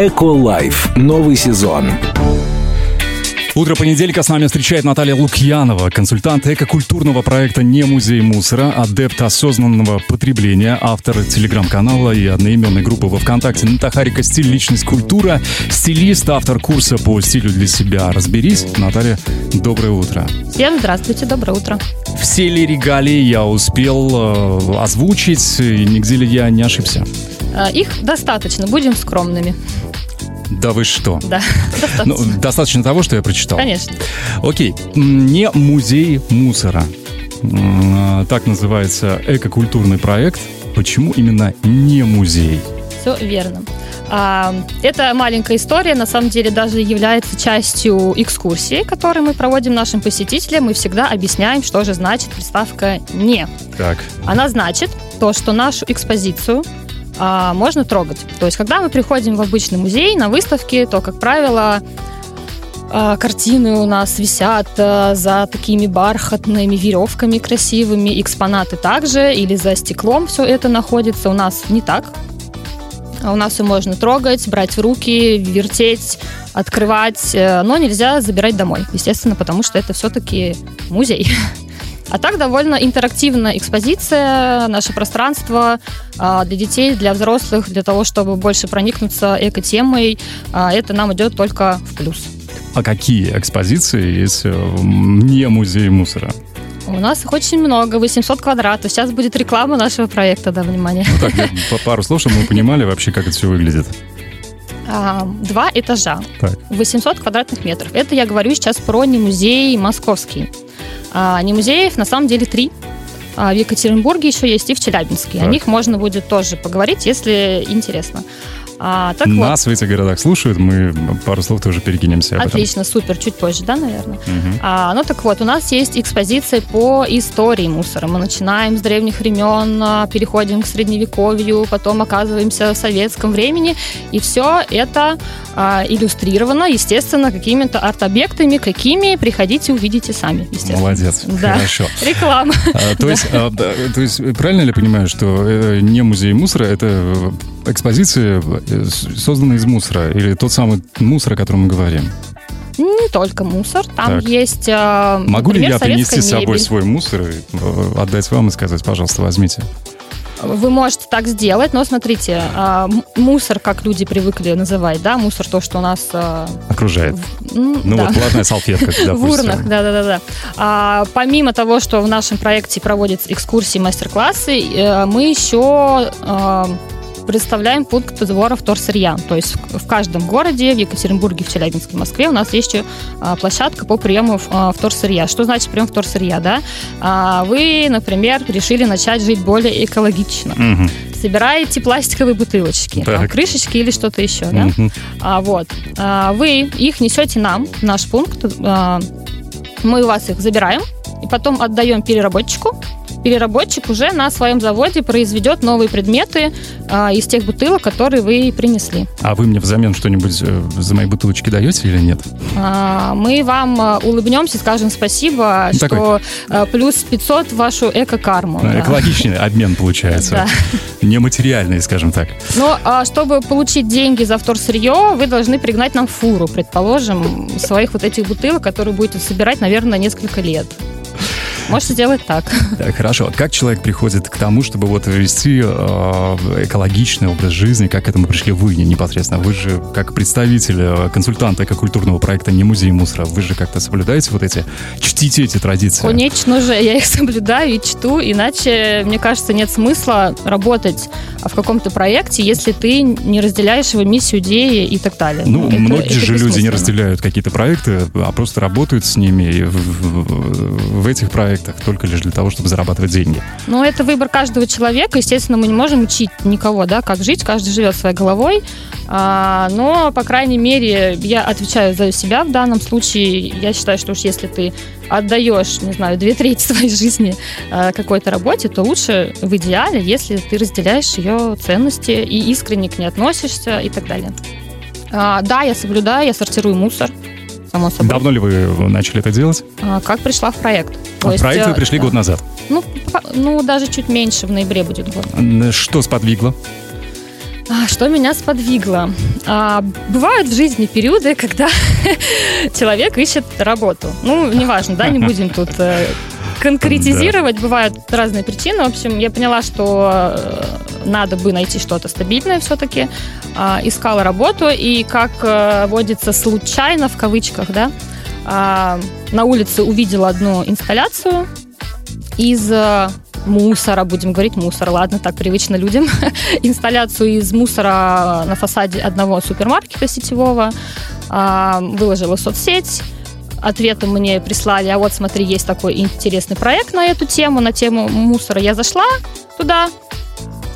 Эко-лайф. Новый сезон. Утро понедельника с нами встречает Наталья Лукьянова, консультант экокультурного проекта «Не музей мусора», адепт осознанного потребления, автор телеграм-канала и одноименной группы во ВКонтакте «Натахарика. Стиль. Личность. Культура», стилист, автор курса по стилю для себя. Разберись. Наталья, доброе утро. Всем здравствуйте, доброе утро. Все ли регалии я успел э, озвучить, и нигде ли я не ошибся? Э, их достаточно, будем скромными. Да вы что? Да, достаточно. Ну, достаточно того, что я прочитал. Конечно. Окей. Не музей мусора. Так называется экокультурный проект. Почему именно не музей? Все верно. А, эта маленькая история, на самом деле, даже является частью экскурсии, которую мы проводим нашим посетителям. Мы всегда объясняем, что же значит приставка «не». Так. Она значит то, что нашу экспозицию а, можно трогать. То есть, когда мы приходим в обычный музей на выставке, то, как правило, а, картины у нас висят а, за такими бархатными веревками красивыми, экспонаты также, или за стеклом все это находится. У нас не так. У нас все можно трогать, брать в руки, вертеть, открывать, э, но нельзя забирать домой, естественно, потому что это все-таки музей. А так довольно интерактивная экспозиция, наше пространство а, для детей, для взрослых, для того, чтобы больше проникнуться эко-темой, а, это нам идет только в плюс. А какие экспозиции есть не музей мусора? У нас их очень много, 800 квадратов. Сейчас будет реклама нашего проекта, да, внимание. Ну так, по пару слов, чтобы мы понимали вообще, как это все выглядит. А, два этажа, так. 800 квадратных метров. Это я говорю сейчас про не музей московский. А, не музеев, на самом деле три. А, в Екатеринбурге еще есть и в Челябинске. Так. О них можно будет тоже поговорить, если интересно. А, так Нас вот. в этих городах слушают, мы пару слов тоже перекинемся. Отлично, супер, чуть позже, да, наверное. Угу. А, ну так вот, у нас есть экспозиция по истории мусора. Мы начинаем с древних времен, а, переходим к средневековью, потом оказываемся в советском времени, и все это а, иллюстрировано, естественно, какими-то арт-объектами, какими приходите, увидите сами, естественно. Молодец, да. хорошо. Реклама. А, то, есть, а, то есть, правильно ли я понимаю, что э, не музей мусора, это экспозиции, э, созданные из мусора, или тот самый мусор, о котором мы говорим? Не только мусор, там так. есть. Э, Могу например, ли я принести с собой свой мусор и э, отдать вам и сказать, пожалуйста, возьмите? Вы можете так сделать, но смотрите, а, мусор, как люди привыкли называть, да, мусор то, что у нас... А, Окружает. ну да. вот платная салфетка, допустим. В урнах, да-да-да. А, помимо того, что в нашем проекте проводятся экскурсии, мастер-классы, э, мы еще представляем пункт сбора вторсырья. То есть в, каждом городе, в Екатеринбурге, в Челябинске, в Москве у нас есть а, площадка по приему а, вторсырья. Что значит прием вторсырья? Да? А, вы, например, решили начать жить более экологично. Угу. Собираете пластиковые бутылочки, там, крышечки или что-то еще. Угу. Да? А, вот. А, вы их несете нам, наш пункт. А, мы у вас их забираем и потом отдаем переработчику переработчик уже на своем заводе произведет новые предметы а, из тех бутылок, которые вы принесли. А вы мне взамен что-нибудь э, за мои бутылочки даете или нет? А, мы вам а, улыбнемся, скажем спасибо, ну, что а, плюс 500 в вашу эко-карму. Да. Экологичный обмен получается. Да. Нематериальный, скажем так. Но а, чтобы получить деньги за вторсырье, вы должны пригнать нам фуру, предположим, своих вот этих бутылок, которые будете собирать, наверное, несколько лет. Можете сделать так. Да, хорошо. Как человек приходит к тому, чтобы вот вести э, экологичный образ жизни, как к этому пришли вы непосредственно? Вы же как представитель, э, консультант экокультурного проекта «Не музей мусора», вы же как-то соблюдаете вот эти, чтите эти традиции? Конечно же, я их соблюдаю и чту, иначе, мне кажется, нет смысла работать в каком-то проекте, если ты не разделяешь его миссию, идеи и так далее. Ну, это, многие это же люди не разделяют какие-то проекты, а просто работают с ними в, в, в этих проектах проектах только лишь для того, чтобы зарабатывать деньги. Ну, это выбор каждого человека. Естественно, мы не можем учить никого, да, как жить. Каждый живет своей головой. А, но, по крайней мере, я отвечаю за себя в данном случае. Я считаю, что уж если ты отдаешь, не знаю, две трети своей жизни а, какой-то работе, то лучше в идеале, если ты разделяешь ее ценности и искренне к ней относишься и так далее. А, да, я соблюдаю, я сортирую мусор само собой. Давно ли вы начали это делать? А, как пришла в проект. То а есть, в проект вы э, пришли да. год назад? Ну, ну, даже чуть меньше, в ноябре будет год. Что сподвигло? А, что меня сподвигло? А, бывают в жизни периоды, когда человек ищет работу. Ну, неважно, да, не будем тут э, конкретизировать. Да. Бывают разные причины. В общем, я поняла, что э, надо бы найти что-то стабильное все-таки. А, искала работу, и как э, водится случайно, в кавычках, да, а, на улице увидела одну инсталляцию из э, мусора, будем говорить мусор, ладно, так привычно людям, инсталляцию из мусора на фасаде одного супермаркета сетевого, а, выложила в соцсеть, ответом мне прислали, а вот смотри, есть такой интересный проект на эту тему, на тему мусора. Я зашла туда,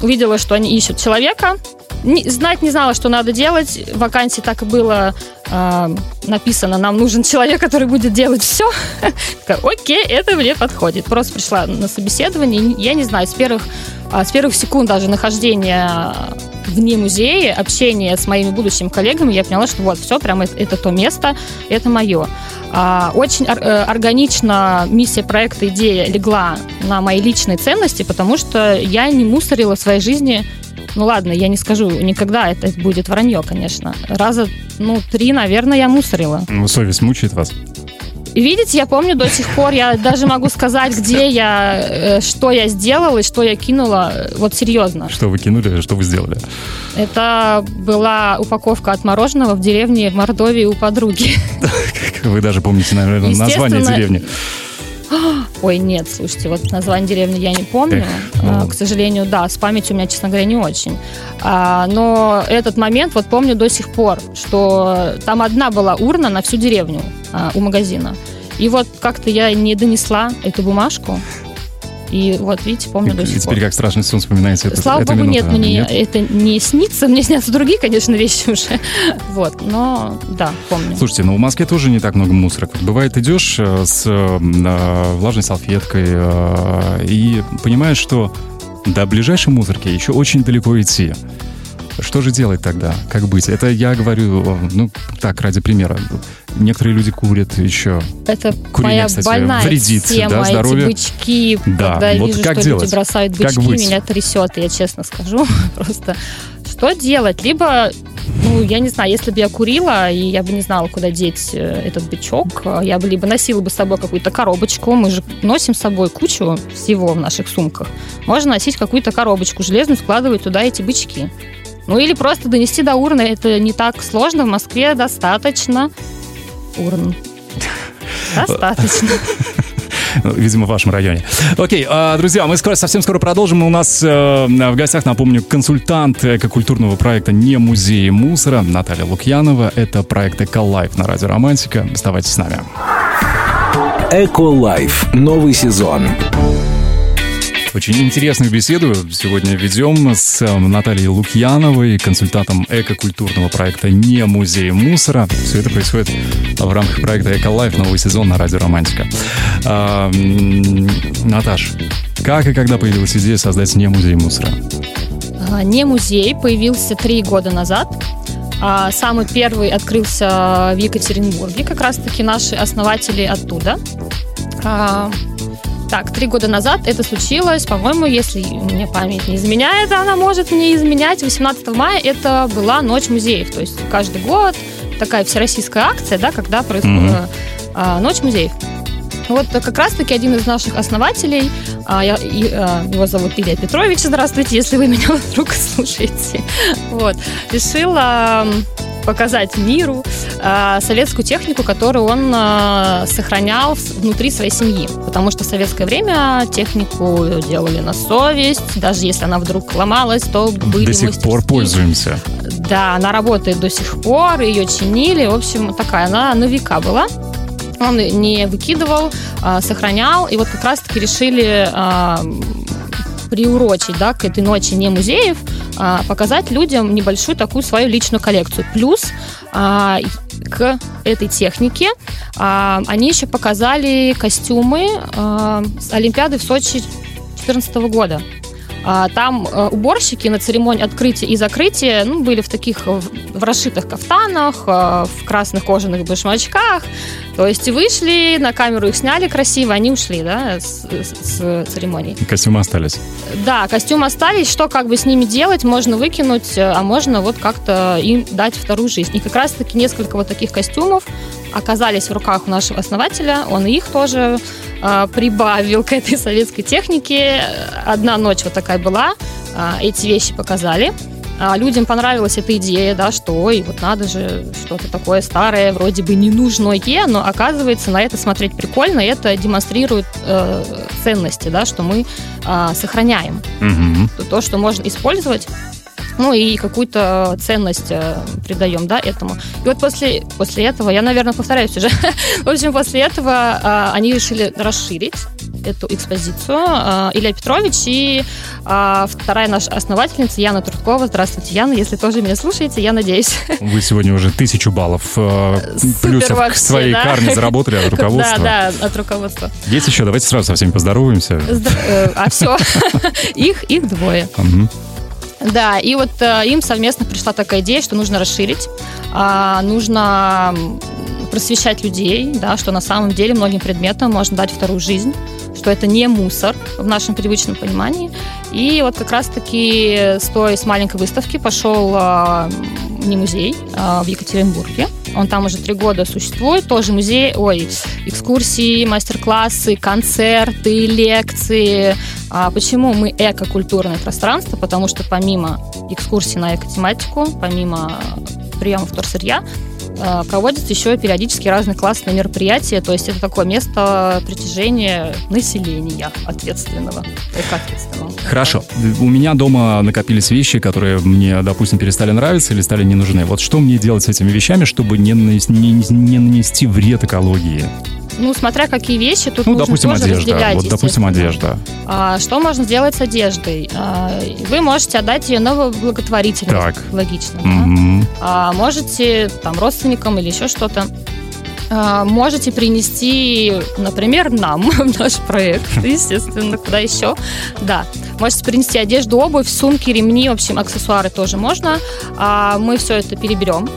увидела, что они ищут человека, не, знать не знала, что надо делать. В вакансии так и было э, написано, нам нужен человек, который будет делать все. Окей, это мне подходит. Просто пришла на собеседование, я не знаю, с первых, а, с первых секунд даже нахождения вне музея, общения с моими будущими коллегами, я поняла, что вот, все, прямо это, это то место, это мое. А, очень э, органично миссия проекта, идея легла на мои личные ценности, потому что я не мусорила в своей жизни ну ладно, я не скажу, никогда это будет вранье, конечно. Раза, ну, три, наверное, я мусорила. Ну, совесть мучает вас? Видите, я помню до сих пор, я даже могу сказать, где я, э, что я сделала и что я кинула, вот серьезно. Что вы кинули, что вы сделали? Это была упаковка от мороженого в деревне в Мордовии у подруги. Вы даже помните, наверное, название деревни. Ой, нет, слушайте, вот название деревни я не помню. Эх, а, ну... К сожалению, да, с памятью у меня, честно говоря, не очень. А, но этот момент вот помню до сих пор, что там одна была урна на всю деревню а, у магазина. И вот как-то я не донесла эту бумажку. И вот, видите, помню и, до сих и теперь как страшный сон вспоминаете это, Слава эту богу, минуту, нет, мне нет? это не снится, мне снятся другие, конечно, вещи уже. Вот, но да, помню. Слушайте, ну в Москве тоже не так много мусора. Бывает, идешь э, с э, влажной салфеткой э, и понимаешь, что до ближайшей мусорки еще очень далеко идти. Что же делать тогда? Как быть? Это я говорю, ну, так, ради примера. Некоторые люди курят еще. Это Курение, моя кстати, больная вредит, тема, да, здоровье. эти бычки. Да, когда я вот вижу, как что делать? люди бросают бычки, как меня трясет, я честно скажу. Просто что делать? Либо ну, я не знаю, если бы я курила, и я бы не знала, куда деть э, этот бычок, я бы либо носила бы с собой какую-то коробочку, мы же носим с собой кучу всего в наших сумках. Можно носить какую-то коробочку железную, складывать туда эти бычки. Ну или просто донести до урны. Это не так сложно. В Москве достаточно урн. Достаточно. Ну, видимо, в вашем районе. Окей, а, друзья, мы скоро, совсем скоро продолжим. У нас э, в гостях, напомню, консультант экокультурного проекта «Не музей мусора» Наталья Лукьянова. Это проект «Эколайф» на радио «Романтика». Оставайтесь с нами. «Эколайф» — новый сезон. Очень интересную беседу сегодня ведем с эм, Натальей Лукьяновой, консультантом экокультурного проекта «Не музей мусора». Все это происходит в рамках проекта «Эколайф» новый сезон на Радио Романтика. А, Наташ, как и когда появилась идея создать «Не музей мусора»? А, «Не музей» появился три года назад. А, самый первый открылся в Екатеринбурге, как раз-таки наши основатели оттуда. Так, три года назад это случилось, по-моему, если мне память не изменяет, она может мне изменять. 18 мая это была Ночь музеев. То есть каждый год такая всероссийская акция, да, когда происходит mm-hmm. а, Ночь музеев. Вот как раз-таки один из наших основателей, а, я, и, а, его зовут Илья Петрович, здравствуйте, если вы меня вдруг слушаете, вот, решил а, показать миру э, советскую технику, которую он э, сохранял внутри своей семьи. Потому что в советское время технику делали на совесть. Даже если она вдруг ломалась, то были До сих мастерские. пор пользуемся. Да, она работает до сих пор, ее чинили. В общем, такая она на века была он не выкидывал, а, сохранял. И вот как раз-таки решили приурочить да, к этой ночи не музеев, а, показать людям небольшую такую свою личную коллекцию. Плюс а, к этой технике а, они еще показали костюмы с Олимпиады в Сочи 2014 года. А, там а, уборщики на церемонии открытия и закрытия ну, были в таких в, в расшитых кафтанах, а, в красных кожаных башмачках. То есть вышли, на камеру их сняли красиво, они ушли, да, с, с, с церемонии. Костюмы остались. Да, костюмы остались. Что как бы с ними делать? Можно выкинуть, а можно вот как-то им дать вторую жизнь. И как раз-таки несколько вот таких костюмов оказались в руках у нашего основателя. Он их тоже э, прибавил к этой советской технике. Одна ночь вот такая была. Э, эти вещи показали. А людям понравилась эта идея, да, что и вот надо же что-то такое старое, вроде бы ненужное, но оказывается на это смотреть прикольно, и это демонстрирует э, ценности, да, что мы э, сохраняем угу. то, что можно использовать ну и какую-то ценность э, придаем, да, этому. И вот после, после этого, я, наверное, повторяюсь уже, в общем, после этого э, они решили расширить эту экспозицию. Э, Илья Петрович и э, вторая наша основательница Яна Трудкова. Здравствуйте, Яна, если тоже меня слушаете, я надеюсь. Вы сегодня уже тысячу баллов э, плюсов к своей да? карме заработали от руководства. Да, да, от руководства. Есть еще? Давайте сразу со всеми поздороваемся. Э, а все, их, их двое. Да, и вот э, им совместно пришла такая идея, что нужно расширить, э, нужно просвещать людей, да, что на самом деле многим предметам можно дать вторую жизнь, что это не мусор в нашем привычном понимании. И вот как раз-таки с той, с маленькой выставки пошел э, не музей э, в Екатеринбурге. Он там уже три года существует. Тоже музей, ой, экскурсии, мастер-классы, концерты, лекции. А почему мы эко-культурное пространство? Потому что помимо экскурсий на экотематику, помимо приемов вторсырья, Э, проводятся еще периодически разные классные мероприятия, то есть это такое место притяжения населения ответственного, ответственного. Хорошо. У меня дома накопились вещи, которые мне, допустим, перестали нравиться или стали не нужны. Вот что мне делать с этими вещами, чтобы не не, не нанести вред экологии? Ну, смотря какие вещи, тут ну, нужно допустим, тоже одежда. разделять, вот, допустим, одежда. А, что можно сделать с одеждой? А, вы можете отдать ее на благотворительность. Так. Логично. Mm-hmm. Да? А, можете там родственникам или еще что-то а, можете принести, например, нам в наш проект, естественно, куда еще. Да, можете принести одежду, обувь, сумки, ремни, в общем, аксессуары тоже можно. А мы все это переберем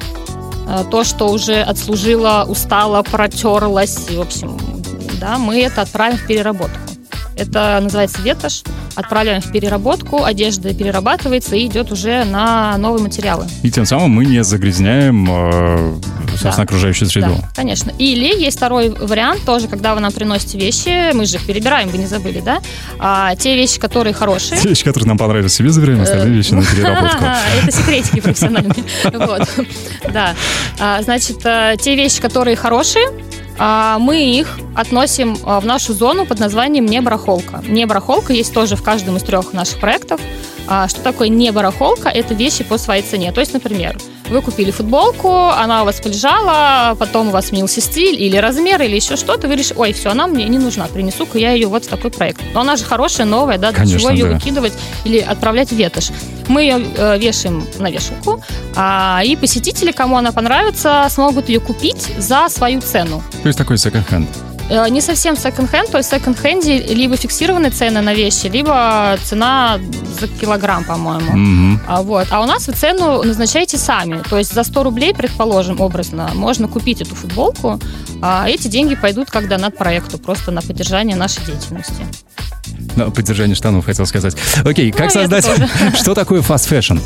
то, что уже отслужило, устало, протерлось, в общем, да, мы это отправим в переработку. Это называется ветошь. Отправляем в переработку, одежда перерабатывается и идет уже на новые материалы. И тем самым мы не загрязняем, э, собственно, да. окружающую среду. Да, конечно. Или есть второй вариант тоже, когда вы нам приносите вещи, мы же их перебираем, вы не забыли, да? А, те вещи, которые хорошие. Те вещи, которые нам понравились, себе забираем, остальные вещи на переработку. Это секретики профессиональные. Да. А, значит, э, те вещи, которые хорошие, мы их относим а, в нашу зону под названием «Небарахолка». Небарахолка есть тоже в каждом из трех наших проектов. А, что такое небарахолка? Это вещи по своей цене. То есть, например, вы купили футболку, она у вас полежала, потом у вас сменился стиль или размер, или еще что-то, вы решили, ой, все, она мне не нужна, принесу-ка я ее вот в такой проект. Но она же хорошая, новая, да, для Конечно, чего ее да. выкидывать или отправлять в ветошь. Мы ее э, вешаем на вешалку, а, и посетители, кому она понравится, смогут ее купить за свою цену. То есть такой секонд-хенд. Э, не совсем секонд-хенд, то есть в секонд-хенде либо фиксированные цены на вещи, либо цена за килограмм, по-моему. А, вот. а у нас вы цену назначаете сами. То есть за 100 рублей, предположим, образно, можно купить эту футболку, а эти деньги пойдут как донат проекту, просто на поддержание нашей деятельности. На поддержание штанов, хотел сказать. Окей, как ну, создать... Что такое fast fashion?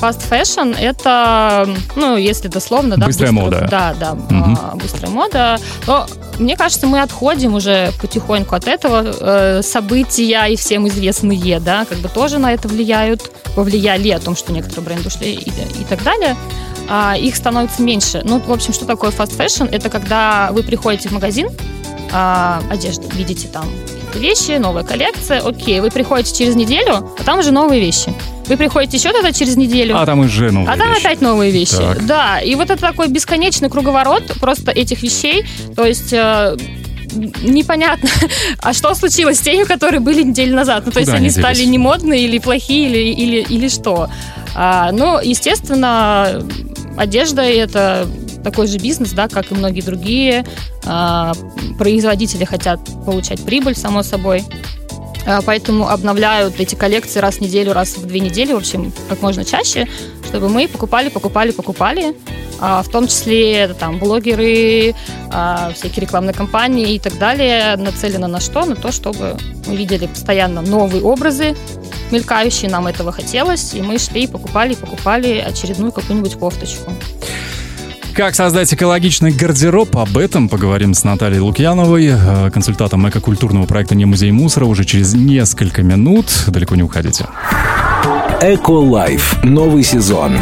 Fast fashion это, ну, если дословно, да, быстрая быстро, мода. Да, да, угу. быстрая мода. Но мне кажется, мы отходим уже потихоньку от этого. Э, события и всем известные, да, как бы тоже на это влияют, повлияли о том, что некоторые бренды ушли и, и так далее. А, их становится меньше. Ну, в общем, что такое fast fashion? Это когда вы приходите в магазин, а, одежды, видите там вещи, новая коллекция, окей, вы приходите через неделю, а там уже новые вещи. Вы приходите еще тогда через неделю. А там уже новые А там вещи. опять новые вещи. Так. Да, и вот это такой бесконечный круговорот просто этих вещей. То есть э, непонятно, а что случилось с теми, которые были неделю назад. Ну, то Куда есть они, они стали не модные или плохие, или, или, или что. А, ну, естественно, одежда это такой же бизнес, да, как и многие другие. А, производители хотят получать прибыль, само собой. Э, поэтому обновляют эти коллекции раз в неделю, раз в две недели, в общем, как можно чаще, чтобы мы покупали, покупали, покупали, а, в том числе это там блогеры, а, всякие рекламные кампании и так далее, нацелено на что? На то, чтобы мы видели постоянно новые образы, мелькающие, нам этого хотелось, и мы шли и покупали, покупали очередную какую-нибудь кофточку. Как создать экологичный гардероб? Об этом поговорим с Натальей Лукьяновой, э, консультантом экокультурного проекта «Не музей мусора» уже через несколько минут. Далеко не уходите. Эко-лайф. Новый сезон.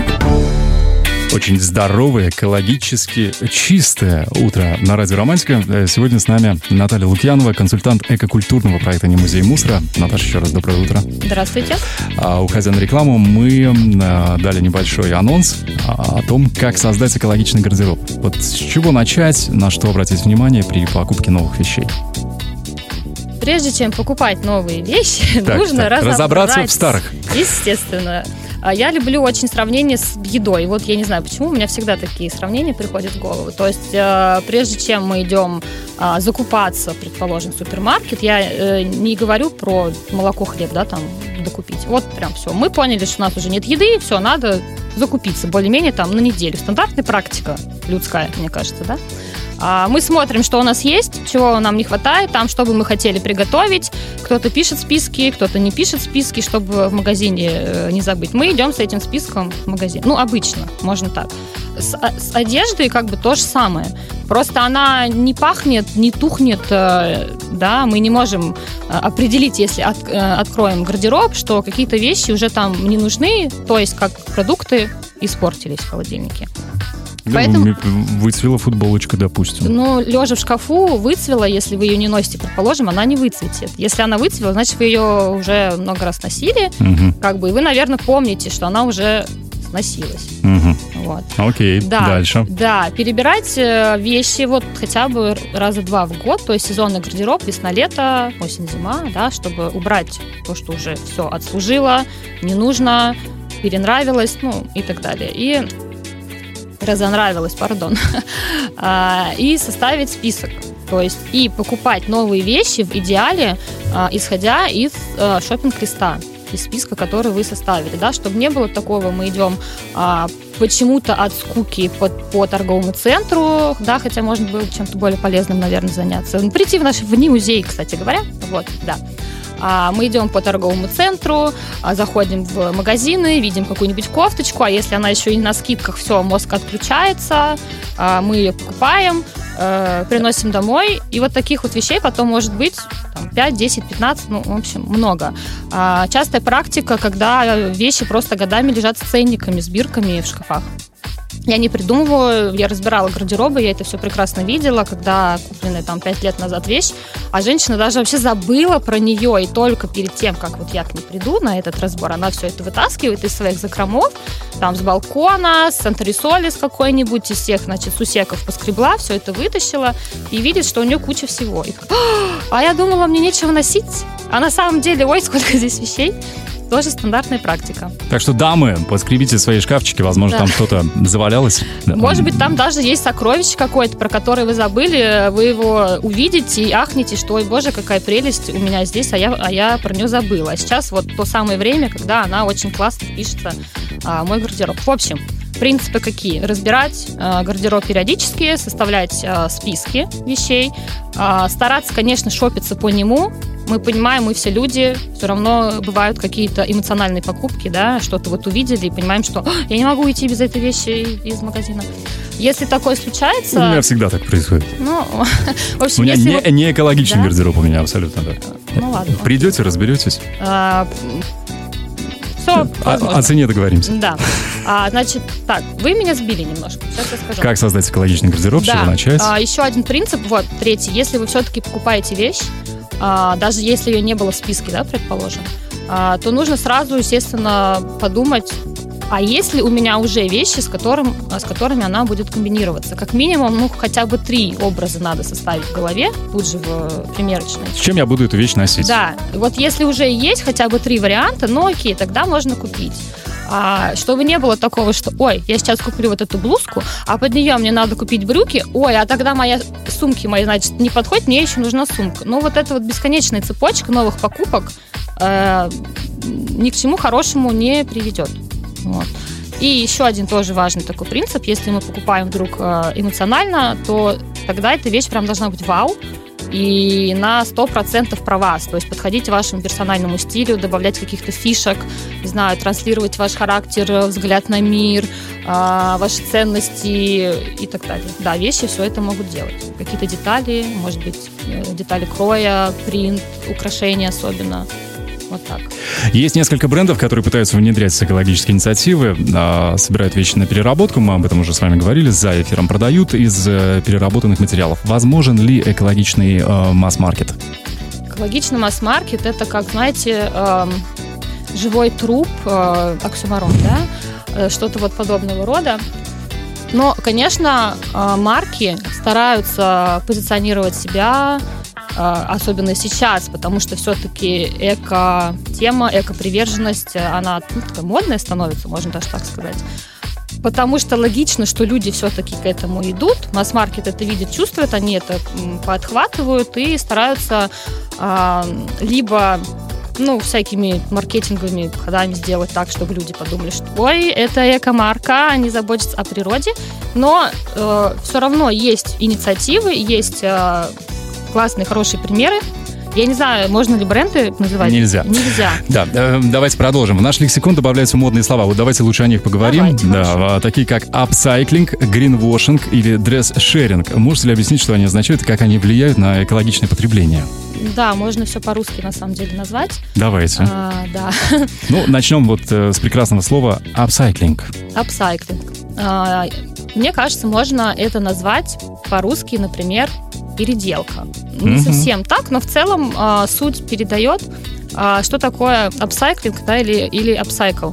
Очень здоровое, экологически чистое утро на радио Романтика. Э, сегодня с нами Наталья Лукьянова, консультант экокультурного проекта «Не музей мусора». Наташа, еще раз доброе утро. Здравствуйте. А, уходя на рекламу, мы а, дали небольшой анонс о том, как создать экологичный гардероб. Вот с чего начать, на что обратить внимание при покупке новых вещей? Прежде чем покупать новые вещи, так, нужно так, разобраться в старых. Естественно. А я люблю очень сравнение с едой. Вот я не знаю, почему у меня всегда такие сравнения приходят в голову. То есть, э, прежде чем мы идем э, закупаться, предположим, в супермаркет, я э, не говорю про молоко, хлеб, да, там докупить. Вот прям все. Мы поняли, что у нас уже нет еды, все, надо закупиться более-менее там на неделю. Стандартная практика людская, мне кажется, да? А, мы смотрим, что у нас есть, чего нам не хватает, там, что бы мы хотели приготовить. Кто-то пишет списки, кто-то не пишет списки, чтобы в магазине э, не забыть. Мы идем с этим списком в магазин. Ну, обычно, можно так. С, а, с одеждой как бы то же самое. Просто она не пахнет, не тухнет, э, да, мы не можем э, определить, если от, откроем гардероб, что какие-то вещи уже там не нужны, то есть как продукты испортились в холодильнике. Поэтому... Выцвела футболочка, допустим. Ну, лежа в шкафу, выцвела, если вы ее не носите, предположим, она не выцветит. Если она выцвела, значит, вы ее уже много раз носили, угу. как бы, и вы, наверное, помните, что она уже сносилась. Угу. Вот. Окей, да, дальше. Да, перебирать э, вещи вот хотя бы раза два в год, то есть сезонный гардероб, весна-лето, осень-зима, да, чтобы убрать то, что уже все отслужило, не нужно, перенравилось, ну и так далее. И разонравилось, пардон, а, и составить список. То есть и покупать новые вещи в идеале, а, исходя из а, шопинг-листа из списка, который вы составили, да, чтобы не было такого, мы идем а, почему-то от скуки по, по торговому центру, да, хотя можно было чем-то более полезным, наверное, заняться. Прийти в наш в музей, кстати говоря, вот, да. А, мы идем по торговому центру, а, заходим в магазины, видим какую-нибудь кофточку, а если она еще и на скидках, все, мозг отключается, а, мы ее покупаем, э, приносим домой, и вот таких вот вещей потом может быть там, 5, 10, 15, ну, в общем, много. Частая практика, когда вещи просто годами лежат с ценниками, с бирками в шкафах. Я не придумываю, я разбирала гардеробы, я это все прекрасно видела, когда купленная там пять лет назад вещь, а женщина даже вообще забыла про нее, и только перед тем, как вот я к ней приду на этот разбор, она все это вытаскивает из своих закромов, там с балкона, с антресоли с какой-нибудь, из всех, значит, сусеков поскребла, все это вытащила, и видит, что у нее куча всего. И, а я думала, мне нечего носить, а на самом деле, ой, сколько здесь вещей. Тоже стандартная практика. Так что, дамы, поскребите свои шкафчики, возможно, да. там что-то завалялось. Может быть, там даже есть сокровище какое-то, про которое вы забыли, вы его увидите и ахнете, что, ой, боже, какая прелесть у меня здесь, а я, а я про нее забыла. А сейчас вот то самое время, когда она очень классно пишется, а, мой гардероб. В общем, принципы какие? Разбирать э, гардероб периодически, составлять э, списки вещей, э, стараться, конечно, шопиться по нему, мы понимаем, мы все люди, все равно бывают какие-то эмоциональные покупки, да, что-то вот увидели и понимаем, что я не могу уйти без этой вещи из магазина. Если такое случается... У меня всегда так происходит. Ну, в общем, У меня не, вы... не экологичный да? гардероб у меня абсолютно, да. Ну ладно. Придете, разберетесь. А, все. О, о цене договоримся. Да. А, значит, так, вы меня сбили немножко. Сейчас я скажу. Как создать экологичный гардероб, да. с чего начать? А, еще один принцип, вот, третий. Если вы все-таки покупаете вещь, а, даже если ее не было в списке, да, предположим, а, то нужно сразу, естественно, подумать, А если у меня уже вещи, с, которым, с которыми она будет комбинироваться? Как минимум, ну, хотя бы три образа надо составить в голове, тут же в примерочной. С чем я буду эту вещь носить? Да, вот если уже есть хотя бы три варианта, ну окей, тогда можно купить. А, чтобы не было такого, что, ой, я сейчас куплю вот эту блузку, а под нее мне надо купить брюки, ой, а тогда моя сумки мои, значит, не подходит, мне еще нужна сумка. Ну, вот эта вот бесконечная цепочка новых покупок э, ни к чему хорошему не приведет. Вот. И еще один тоже важный такой принцип, если мы покупаем вдруг э, эмоционально, то тогда эта вещь прям должна быть вау, и на 100% про вас. То есть подходить вашему персональному стилю, добавлять каких-то фишек, не знаю, транслировать ваш характер, взгляд на мир, а, ваши ценности и так далее. Да, вещи все это могут делать. Какие-то детали, может быть, э, детали кроя, принт, украшения особенно. Вот так. Есть несколько брендов, которые пытаются внедрять экологические инициативы, а, собирают вещи на переработку, мы об этом уже с вами говорили, за эфиром продают из э, переработанных материалов. Возможен ли экологичный э, масс-маркет? Экологичный масс-маркет это, как, знаете, э, живой труп, э, оксюмарон, да, э, что-то вот подобного рода. Но, конечно, э, марки стараются позиционировать себя особенно сейчас, потому что все-таки эко-тема, эко-приверженность, она ну, такая модная становится, можно даже так сказать. Потому что логично, что люди все-таки к этому идут. Масс-маркет это видит, чувствует, они это подхватывают и стараются э, либо ну, всякими маркетинговыми ходами сделать так, чтобы люди подумали, что ой, это эко-марка, они заботятся о природе. Но э, все равно есть инициативы, есть э, классные, хорошие примеры. Я не знаю, можно ли бренды называть? Нельзя. Нельзя. Да, э, давайте продолжим. В наш лексикон добавляются модные слова. Вот давайте лучше о них поговорим. Давайте, да, хорошо. а, такие как апсайклинг, гринвошинг или дресс-шеринг. Можете ли объяснить, что они означают и как они влияют на экологичное потребление? Да, можно все по-русски на самом деле назвать. Давайте. А, да. Ну, начнем вот э, с прекрасного слова upcycling. Upcycling. А, мне кажется, можно это назвать по-русски, например, переделка. Не Мгм. совсем так, но в целом а, суть передает, а, что такое upcycling да, или, или upcycle.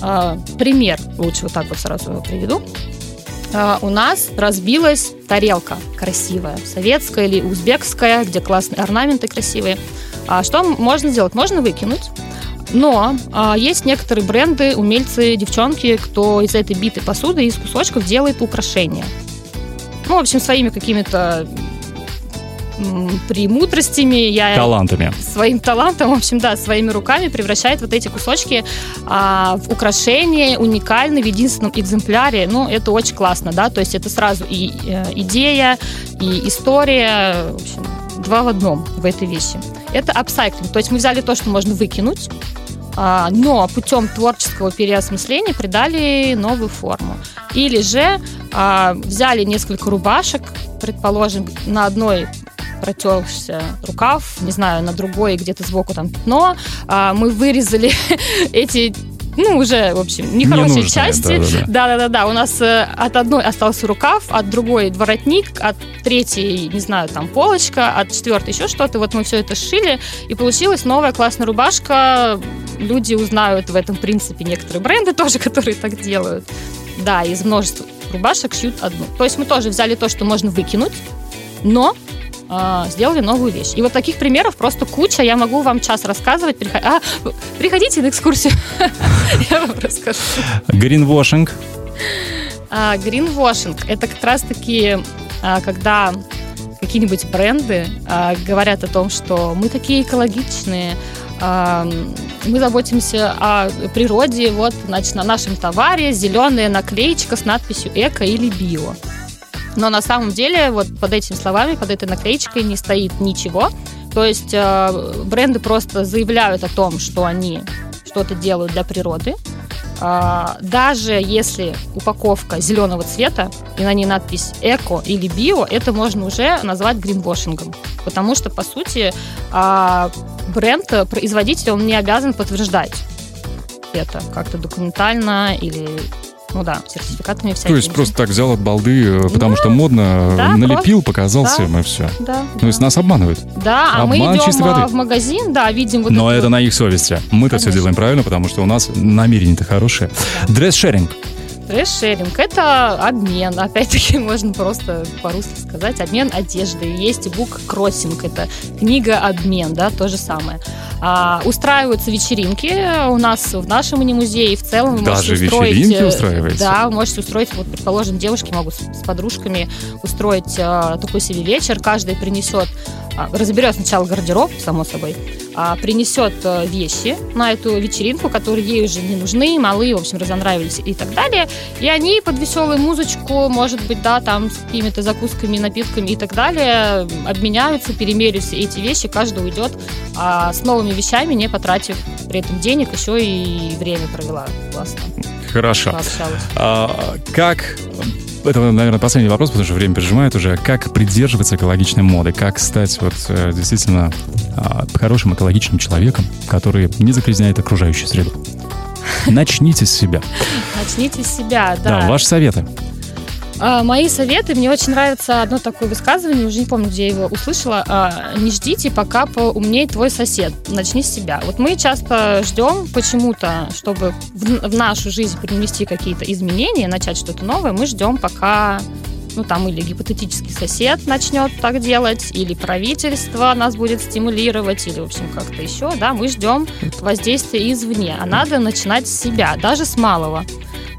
А, пример лучше вот так вот сразу приведу. А, у нас разбилась тарелка красивая, советская или узбекская, где классные орнаменты красивые. А что можно сделать? Можно выкинуть. Но а, есть некоторые бренды, умельцы, девчонки, кто из этой битой посуды, из кусочков делает украшения. Ну, в общем, своими какими-то премудростями я Талантами. своим талантом, в общем, да, своими руками превращает вот эти кусочки а, в украшение уникальный в единственном экземпляре. Ну, это очень классно, да, то есть это сразу и э, идея, и история, в общем, два в одном в этой вещи. Это апсайклинг, то есть мы взяли то, что можно выкинуть, а, но путем творческого переосмысления придали новую форму. Или же а, взяли несколько рубашек, предположим, на одной протерся рукав, не знаю, на другой где-то сбоку там пятно. А, мы вырезали эти ну, уже, в общем, нехорошие Ненужные, части. да-да-да. Да-да-да. У нас э, от одной остался рукав, от другой воротник, от третьей, не знаю, там полочка, от четвертой еще что-то. Вот мы все это сшили, и получилась новая классная рубашка. Люди узнают в этом принципе некоторые бренды тоже, которые так делают. Да, из множества рубашек шьют одну. То есть мы тоже взяли то, что можно выкинуть, но а, сделали новую вещь. И вот таких примеров просто куча. Я могу вам час рассказывать. Приход- а, приходите на экскурсию. Я вам расскажу. Гринвошинг. А, Greenwashing – это как раз-таки, а, когда какие-нибудь бренды а, говорят о том, что мы такие экологичные, а, мы заботимся о природе, вот, значит, на нашем товаре зеленая наклеечка с надписью «эко» или «био». Но на самом деле вот под этими словами, под этой наклеечкой не стоит ничего. То есть э, бренды просто заявляют о том, что они что-то делают для природы. А, даже если упаковка зеленого цвета и на ней надпись эко или био, это можно уже назвать гринвошингом. Потому что, по сути, а, бренд, э, производитель, он не обязан подтверждать это как-то документально или Ну да, сертификатами всякими. То есть просто так взял от балды, э, потому что модно, да, налепил, просто- показался, да. и все. Да. То есть нас обманывают. Да, а мы Обман идем чистой воды. а, в магазин, да, видим вот Но это вот- на их совести. Мы-то все делаем правильно, потому что у нас намерения-то хорошие. Dress-sharing. Dress-sharing – это обмен, опять-таки можно просто по-русски сказать, обмен одежды. Есть и book crossing, это книга-обмен, да, то же самое. А, устраиваются вечеринки у нас в нашем музее и в целом вы Даже можете устроить... вечеринки э, устраиваете? Да, вы можете устроить, вот, предположим, девушки могут с, с подружками устроить а, такой себе вечер, каждый принесет, а, разберет сначала гардероб, само собой, а, принесет а, вещи на эту вечеринку, которые ей уже не нужны, малые, в общем, разонравились и так далее. И они под веселую музычку, может быть, да, там с какими-то закусками, напитками и так далее, обменяются, перемерив все эти вещи, каждый уйдет а, с новыми вещами, не потратив при этом денег, еще и время провела. Классно. Хорошо. А, как это, наверное, последний вопрос, потому что время прижимает уже. Как придерживаться экологичной моды? Как стать вот э, действительно а, хорошим экологичным человеком, который не загрязняет окружающую среду? Начните с себя. Начните с себя, Да, да. ваши советы. А, мои советы, мне очень нравится одно такое высказывание, уже не помню, где я его услышала. А, не ждите, пока поумнеет твой сосед. Начни с себя. Вот мы часто ждем почему-то, чтобы в, в нашу жизнь принести какие-то изменения, начать что-то новое, мы ждем, пока ну, там, или гипотетический сосед начнет так делать, или правительство нас будет стимулировать, или, в общем, как-то еще, да, мы ждем воздействия извне, а надо начинать с себя, даже с малого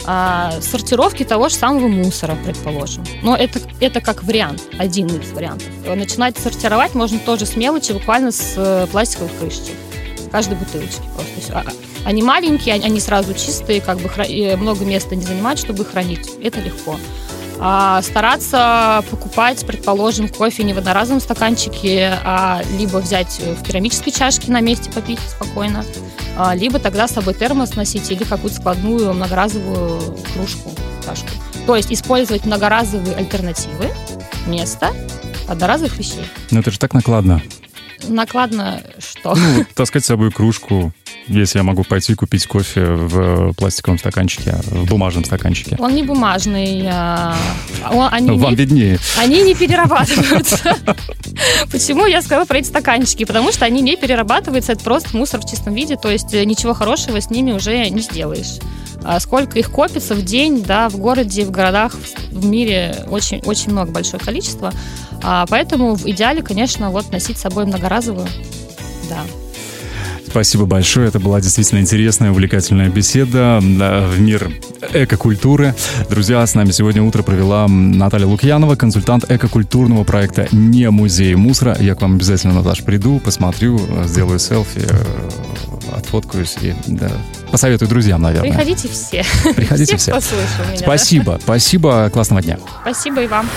а, сортировки того же самого мусора, предположим. Но это, это как вариант, один из вариантов. Начинать сортировать можно тоже с мелочи, буквально с э, пластиковых крышечек. Каждой бутылочки просто. А- а- Они маленькие, они- сразу чистые, как бы много места не занимают, чтобы их хранить. Это легко. А стараться покупать, предположим, кофе не в одноразовом стаканчике, а либо взять в керамической чашке на месте попить спокойно, а, либо тогда с собой термос носить или какую-то складную многоразовую кружку, чашку. То есть использовать многоразовые альтернативы вместо одноразовых вещей. Ну это же так накладно. Накладно что? Ну, вот таскать с собой кружку, если я могу пойти купить кофе в пластиковом стаканчике, в бумажном стаканчике. Он не бумажный, а, он- они, Вам не, виднее. они не перерабатываются. Почему я сказала про эти стаканчики? Потому что они не перерабатываются, это просто мусор в чистом виде, то есть э, ничего хорошего с ними уже не сделаешь. А сколько их копится в день, да, в городе, в городах, в в мире очень, очень много, большое количество. А, поэтому в идеале, конечно, вот носить с собой многоразовую, да. Спасибо большое. Это была действительно интересная, увлекательная беседа да, в мир экокультуры. Друзья, с нами сегодня утро провела Наталья Лукьянова, консультант экокультурного проекта «Не музей мусора». Я к вам обязательно, Наташ, приду, посмотрю, сделаю селфи, э, отфоткаюсь и да, посоветую друзьям, наверное. Приходите все. Приходите все. Всех послушал меня, да. Спасибо, спасибо, классного дня. Спасибо и вам.